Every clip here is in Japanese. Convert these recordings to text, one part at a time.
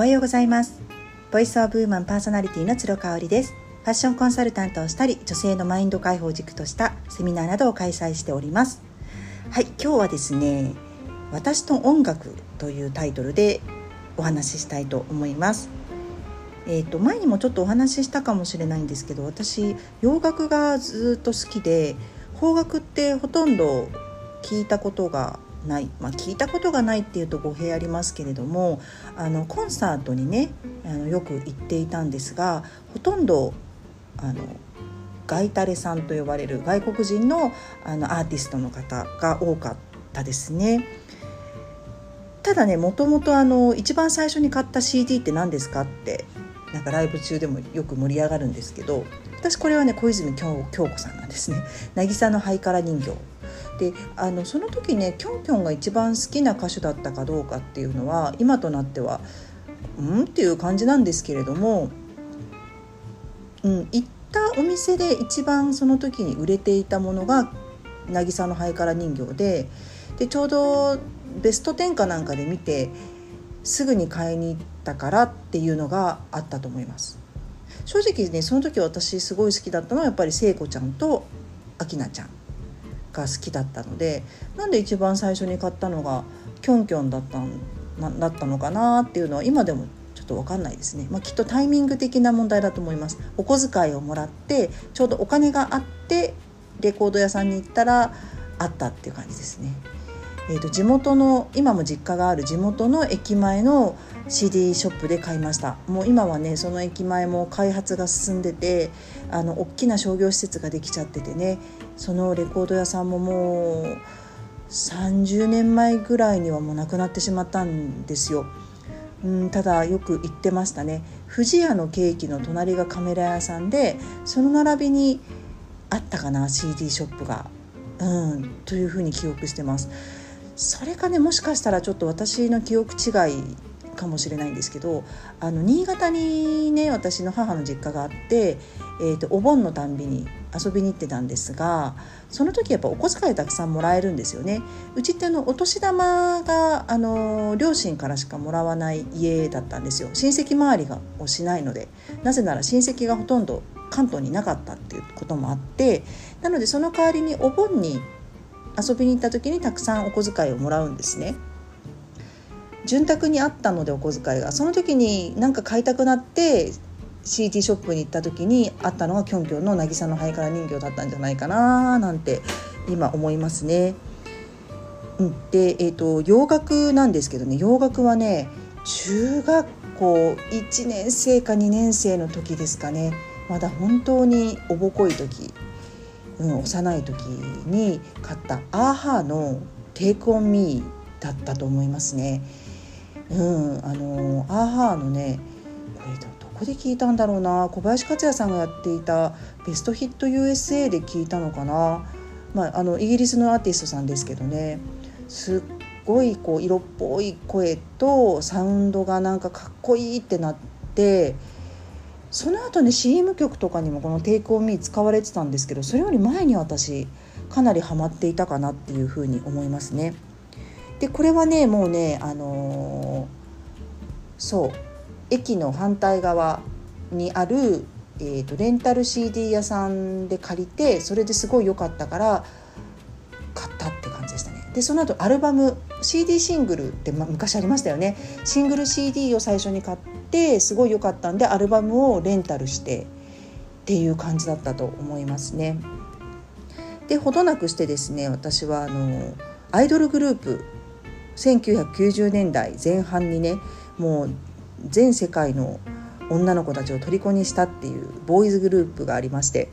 おはようございます。ボイスオブウーマンパーソナリティの鶴香織です。ファッションコンサルタントをしたり女性のマインド解放軸としたセミナーなどを開催しております。はい今日はですね私と音楽というタイトルでお話ししたいと思います。えーと、前にもちょっとお話ししたかもしれないんですけど私洋楽がずっと好きで邦楽ってほとんど聞いたことがない、まあ、聞いたことがないっていうと語弊ありますけれどもあのコンサートにねあのよく行っていたんですがほとんどあのガイタレさんと呼ばれる外国人のあのアーティストの方が多かったですね。ただねもともとあの一番最初に買った CD って何ですかってなんかライブ中でもよく盛り上がるんですけど私これはね小泉京子さんなんですね「渚のハイカラ人形」であのその時ねキョンキョンが一番好きな歌手だったかどうかっていうのは今となってはうん？っていう感じなんですけれども、うん、行ったお店で一番その時に売れていたものが渚のハイカラ人形ででちょうどベスト10かなんかで見てすぐに買いに行ったからっていうのがあったと思います。正直ねその時私すごい好きだったのはやっぱり聖子ちゃんと明菜ちゃん。が好きだったのでなんで一番最初に買ったのがキョンキョンだったなだったのかなっていうのは今でもちょっと分かんないですね、まあ、きっとタイミング的な問題だと思います。お小遣いをもらってちょうどお金があってレコード屋さんに行ったらあったっていう感じですね。えーと、地元の今も実家がある地元の駅前の CD ショップで買いましたもう今はねその駅前も開発が進んでてあの大きな商業施設ができちゃっててねそのレコード屋さんももう30年前ぐらいにはもうなくなってしまったんですよ。うん、ただよく言ってましたね不二家のケーキの隣がカメラ屋さんでその並びにあったかな CD ショップが、うん、というふうに記憶してます。それかねもしかしたらちょっと私の記憶違いかもしれないんですけどあの新潟にね私の母の実家があって、えーと、お盆のたんびに遊びに行ってたんですがその時やっぱお小遣いたくさんもらえるんですよね。うちってあのお年玉があの両親からしかもらわない家だったんですよ親戚周りがをしないのでなぜなら親戚がほとんど関東になかったっていうこともあってなのでその代わりにお盆に遊びに行った時にたくさんお小遣いをもらうんですね。潤沢にあったのでお小遣いがその時に何か買いたくなって CD ショップに行った時にあったのがキョンキョンの渚のハイカラ人形だったんじゃないかななんて今思いますね。で、えーと、洋楽なんですけどね洋楽はね中学校1年生か2年生の時ですかねまだ本当におぼこい時うん、幼い時に買ったアーハーの「テイクオンミーだったと思いますね。うん、あのアーハーのねこれどこで聞いたんだろうな小林克也さんがやっていた「ベストヒット USA」で聞いたのかな、まあ、あのイギリスのアーティストさんですけどねすっごいこう色っぽい声とサウンドがなんかかっこいいってなってその後ね CM 曲とかにもこの「テイクオンミー使われてたんですけどそれより前に私かなりハマっていたかなっていうふうに思いますね。でこれはねもうねあのー、そう駅の反対側にある、えーと、レンタル CD 屋さんで借りてそれですごい良かったから買ったって感じでしたね。でその後アルバム CD シングルって、ま、昔ありましたよねシングル CD を最初に買ってすごい良かったんでアルバムをレンタルしてっていう感じだったと思いますね。でほどなくしてですね私はあのアイドルグループ1990年代前半にねもう全世界の女の子たちを虜にしたっていうボーイズグループがありまして、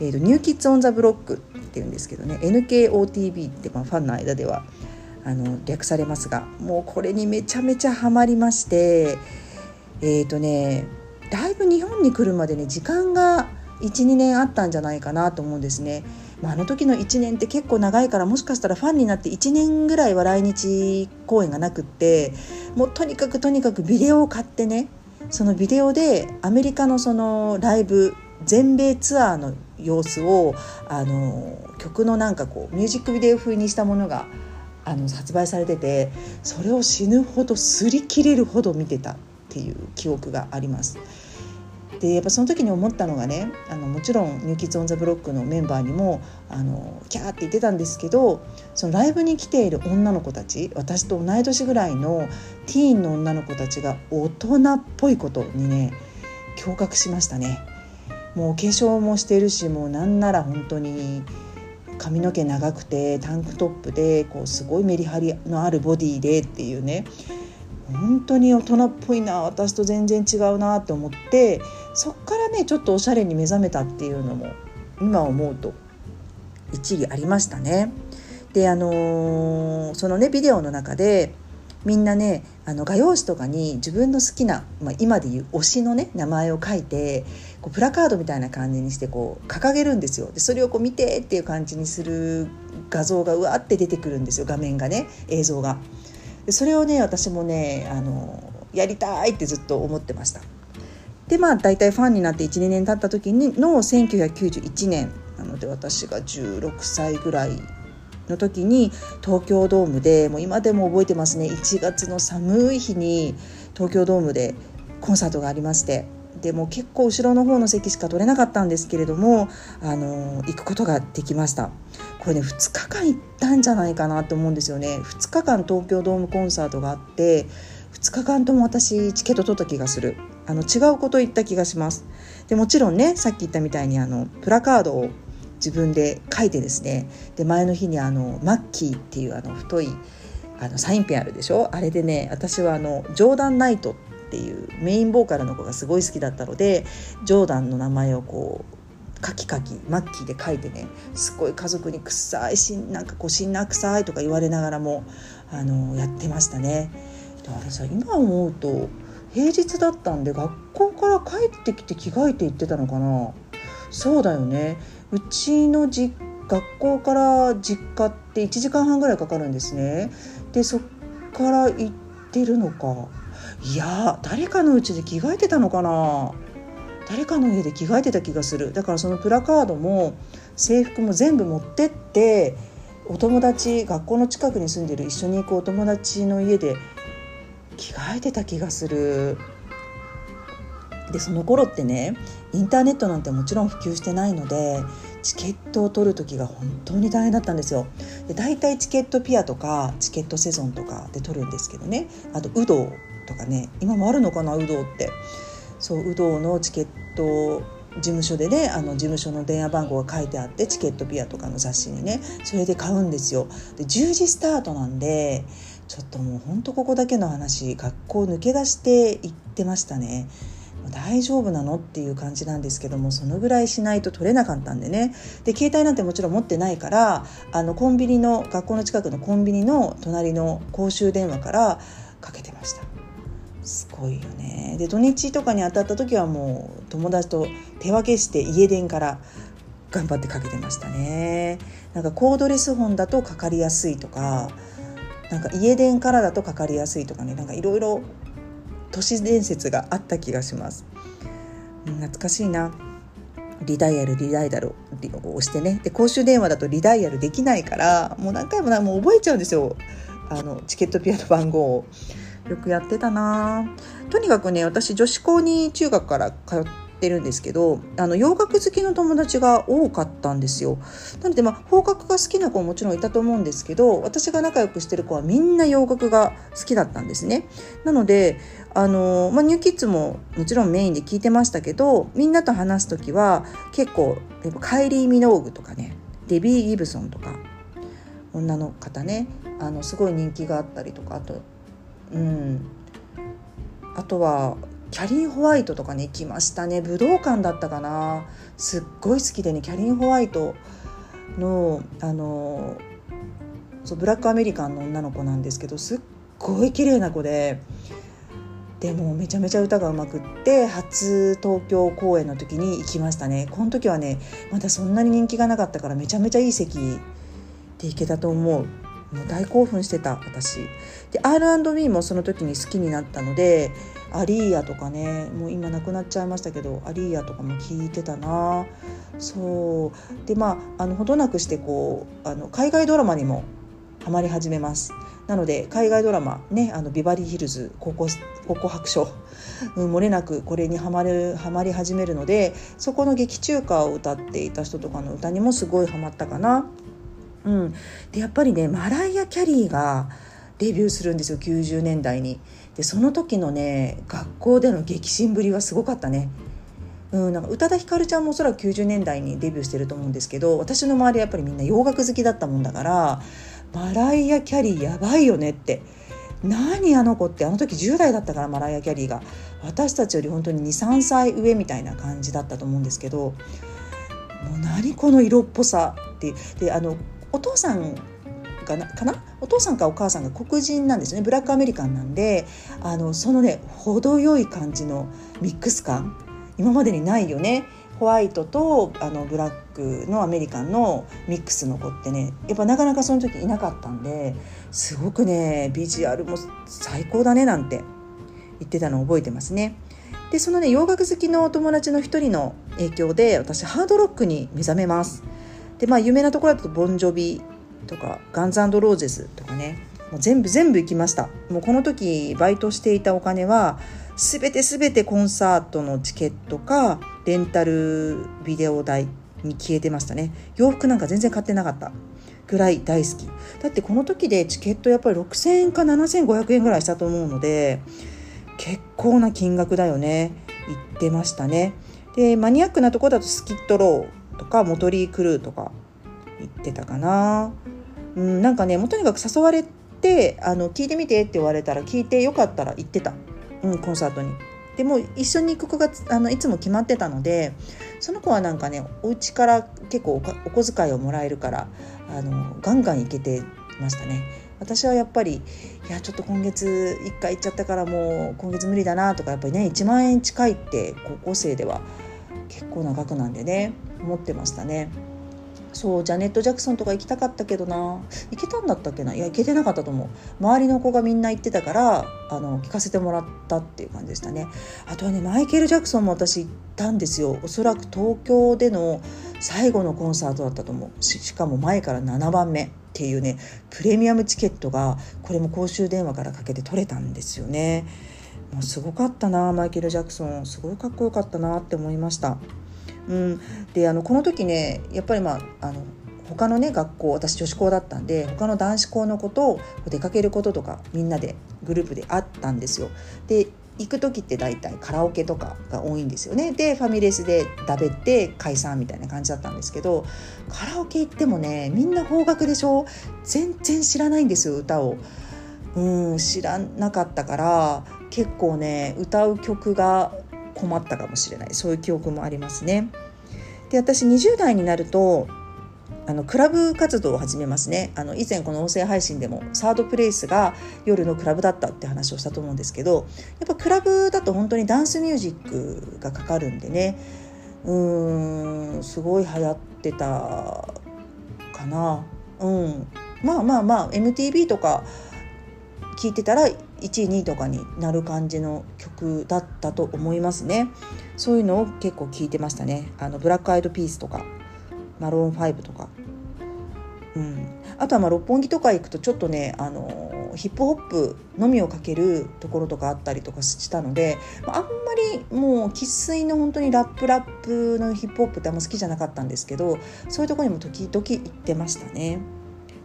えーと、ニューキッズ・オン・ザ・ブロックっていうんですけどね NKOTB って、まあ、ファンの間ではあの略されますがもうこれにめちゃめちゃハマりましてえっ、ー、とねだいぶ日本に来るまでね時間が12年あったんじゃないかなと思うんですね。まあ、あの時の1年って結構長いからもしかしたらファンになって1年ぐらいは来日公演がなくってもうとにかくとにかくビデオを買ってねそのビデオでアメリカのそのライブ全米ツアーの様子をあの曲のなんかこうミュージックビデオ風にしたものがあの発売されててそれを死ぬほど擦り切れるほど見てたっっていう記憶があります。でやっぱその時に思ったのがねあのもちろん「ニューキッズ・オン・ザ・ブロック」のメンバーにもあのキャーって言ってたんですけどそのライブに来ている女の子たち私と同い年ぐらいのティーンの女の子たちが大人っぽいことにね驚愕しましたね。もう化粧もしてるしもうなんなら本当に髪の毛長くてタンクトップでこうすごいメリハリのあるボディでっていうね本当に大人っぽいな私と全然違うなって思ってそっからねちょっとおしゃれに目覚めたっていうのも今思うと一理ありましたね。であのー、そのねビデオの中でみんなねあの画用紙とかに自分の好きな、まあ、今でいう推しのね名前を書いてこうプラカードみたいな感じにしてこう掲げるんですよでそれをこう見てっていう感じにする画像がうわって出てくるんですよ画面がね映像が。でそれをね私もねあのやりたいってずっと思ってました。でまあ大体ファンになって12年経った時にの1991年なので私が16歳ぐらいの時に東京ドームでもう今でも覚えてますね1月の寒い日に東京ドームでコンサートがありましてでも結構後ろの方の席しか取れなかったんですけれどもあの行くことができましたこれね2日間行ったんじゃないかなと思うんですよね。2日間東京ドームコンサートがあって2日間とも私チケット取った気がする。あの違うこと言った気がします。でもちろんねさっき言ったみたいにあのプラカードを自分で書いてですね。で前の日にあのマッキーっていうあの太いあのサインペンあるでしょ？あれでね私はあのジョーダン・ナイトっていうメインボーカルの子がすごい好きだったのでジョーダンの名前をこうカキカキマッキーで書いてねすごい家族に臭いしなんかこうしんな臭いとか言われながらもあのやってましたね。だからさ今思うと平日だったんで学校から帰ってきて着替えて行ってたのかな。そうだよね。うちの実学校から実家って1時間半ぐらいかかるんですね。でそっから行ってるのか。いや誰かのうちで着替えてたのかな。誰かの家で着替えてた気がする。だからそのプラカードも制服も全部持ってってお友達学校の近くに住んでる一緒に行くお友達の家で着替えてた気がする。でその頃ってねインターネットなんてもちろん普及してないのでチケットを取る時が本当に大変だったんですよ。で大体チケットピアとかチケットセゾンとかで取るんですけどね。あとウドとかね今もあるのかなウドって。そうウドのチケット事務所でねあの事務所の電話番号が書いてあってチケットピアとかの雑誌にねそれで買うんですよ。で10時スタートなんでちょっともうほんとここだけの話学校抜け出して行ってましたね。大丈夫なのっていう感じなんですけどもそのぐらいしないと取れなかったんでね。で携帯なんてもちろん持ってないからあのコンビニの学校の近くのコンビニの隣の公衆電話からかけてました。すごいよね。で土日とかに当たった時はもう友達と手分けして家電から頑張ってかけてましたね。なんかコードレス本だとかかりやすいとかなんか家電からだとかかりやすいとかねなんかいろいろ都市伝説があった気がします。懐かしいな。リダイヤルリダイヤルを押してね。で公衆電話だとリダイヤルできないからもう何回ももう覚えちゃうんですよ。あのチケットピアの番号を。よくやってたな。とにかくね私女子校に中学から通ってるんですけどあの洋楽好きの友達が多かったんですよ。なのでまあ邦楽が好きな子ももちろんいたと思うんですけど私が仲良くしてる子はみんな洋楽が好きだったんですね。なのであの、まあ、ニューキッズももちろんメインで聞いてましたけどみんなと話す時は結構カイリー・ミノーグとかねデビー・ギブソンとか女の方ねあのすごい人気があったりとかあとうん。あとはキャリン・ホワイトとかね行きましたね。武道館だったかな。すっごい好きでねキャリン・ホワイトのあのそうブラックアメリカンの女の子なんですけどすっごい綺麗な子ででもめちゃめちゃ歌がうまくって初東京公演の時に行きましたね。この時はねまだそんなに人気がなかったからめちゃめちゃいい席で行けたと思う。もう大興奮してた私。で R&B もその時に好きになったのでアリーヤとかねもう今なくなっちゃいましたけどアリーヤとかも聞いてたな。そう。でまああのほどなくしてこうあの海外ドラマにもハマり始めます。なので海外ドラマねあのビバリーヒルズ高校高校白書、うん、漏れなくこれにはまるはまり始めるのでそこの劇中歌を歌っていた人とかの歌にもすごいハマったかな。うん、でやっぱりねマライア・キャリーがデビューするんですよ90年代に。でその時のね学校での激震ぶりはすごかったね。うん、なんか宇多田ヒカルちゃんもおそらく90年代にデビューしてると思うんですけど私の周りはやっぱりみんな洋楽好きだったもんだからマライア・キャリーやばいよねって何あの子ってあの時10代だったからマライア・キャリーが私たちより本当に23歳上みたいな感じだったと思うんですけどもう何この色っぽさってであのお父さんかなかな？お父さんかお母さんが黒人なんですねブラックアメリカンなんであのそのね程よい感じのミックス感今までにないよねホワイトとあのブラックのアメリカンのミックスの子ってねやっぱなかなかその時いなかったんですごくねビジュアルも最高だねなんて言ってたのを覚えてますね。でそのね洋楽好きのお友達の一人の影響で私ハードロックに目覚めます。でまあ有名なところだとボンジョビとかガンズローゼスとかね。もう全部全部行きました。もうこの時バイトしていたお金は全て全てコンサートのチケットかレンタルビデオ代に消えてましたね。洋服なんか全然買ってなかった。ぐらい大好き。だってこの時でチケットやっぱり6000円か7500円ぐらいしたと思うので結構な金額だよね。言ってましたね。でマニアックなとこだとスキットロー。とかモトリークルーとか言ってたかな。うんなんかねもうとにかく誘われてあの聞いてみてって言われたら聞いてよかったら行ってた、うん、コンサートに。でも一緒に行く子があのいつも決まってたのでその子はなんかねお家から結構お小遣いをもらえるからあのガンガン行けてましたね。私はやっぱりいやちょっと今月1回行っちゃったからもう今月無理だなとかやっぱりね1万円近いって高校生では結構な額なんでね。思ってましたね。そうジャネット・ジャクソンとか行きたかったけどな。行けたんだったっけな？いや行けてなかったと思う。周りの子がみんな行ってたからあの聞かせてもらったっていう感じでしたね。あとはねマイケル・ジャクソンも私行ったんですよ。おそらく東京での最後のコンサートだったと思う。しかも前から7番目っていうねプレミアムチケットがこれも公衆電話からかけて取れたんですよね。もうすごかったなマイケル・ジャクソン。すごいかっこよかったなって思いました。うん、であのこの時ねやっぱりまああの他のね学校私女子校だったんで他の男子校の子と出かけることとかみんなでグループであったんですよ。で行く時って大体カラオケとかが多いんですよねでファミレスでだべって解散みたいな感じだったんですけどカラオケ行ってもねみんな方角でしょ？全然知らないんですよ歌を。うん知らなかったから結構ね歌う曲が困ったかもしれない。そういう記憶もありますね。で私20代になるとあのクラブ活動を始めますね。あの以前この音声配信でもサードプレイスが夜のクラブだったって話をしたと思うんですけどやっぱクラブだと本当にダンスミュージックがかかるんでね。うーんすごい流行ってたかな。うん。まあまあまあ MTV とか聞いてたら1位2位とかになる感じの曲だったと思いますね。そういうのを結構聞いてましたね。あのブラックアイドピースとかマローン5とか。うん、あとはまあ六本木とか行くとちょっとねあのヒップホップのみをかけるところとかあったりとかしたのであんまりもう生粋の本当にラップラップのヒップホップってあんま好きじゃなかったんですけどそういうところにも時々行ってましたね。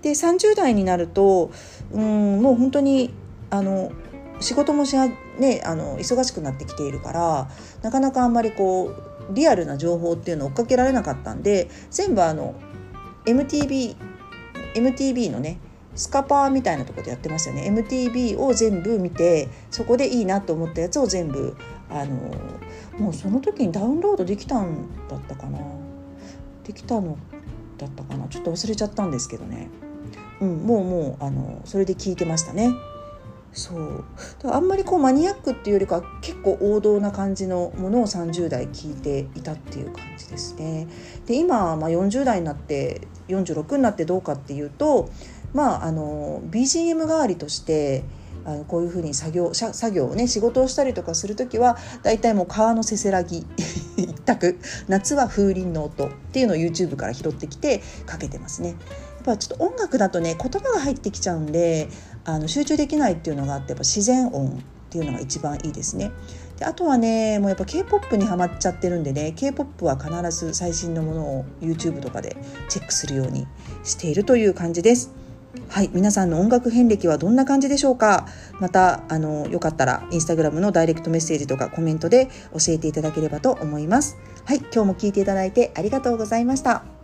で30代になるとうんもう本当にあの仕事もしあ、ね、あの忙しくなってきているからなかなかあんまりこうリアルな情報っていうのを追っかけられなかったんで全部あの MTV, MTV のねスカパーみたいなところでやってますよね。MTV を全部見てそこでいいなと思ったやつを全部あのもうその時にダウンロードできたんだったかな。できたのだったかな。ちょっと忘れちゃったんですけどね、うん、もうもうあのそれで聞いてましたね。そうあんまりこうマニアックっていうよりか結構王道な感じのものを30代聞いていたっていう感じですね。で今、まあ、40代になって46になってどうかっていうと、まあ、あの BGM 代わりとしてあのこういうふうに作業作業をね仕事をしたりとかする時は大体もう川のせせらぎ 一択夏は風鈴の音っていうのを YouTube から拾ってきてかけてますね。やっぱちょっと音楽だとね言葉が入ってきちゃうんであの集中できないっていうのがあってやっぱ自然音っていうのが一番いいですね。であとはねもうやっぱ K-POP にはまっちゃってるんでね K-POP は必ず最新のものを YouTube とかでチェックするようにしているという感じです。はい、皆さんの音楽遍歴はどんな感じでしょうか？またあのよかったらインスタグラムのダイレクトメッセージとかコメントで教えていただければと思いますはい、今日も聞いていただいてありがとうございました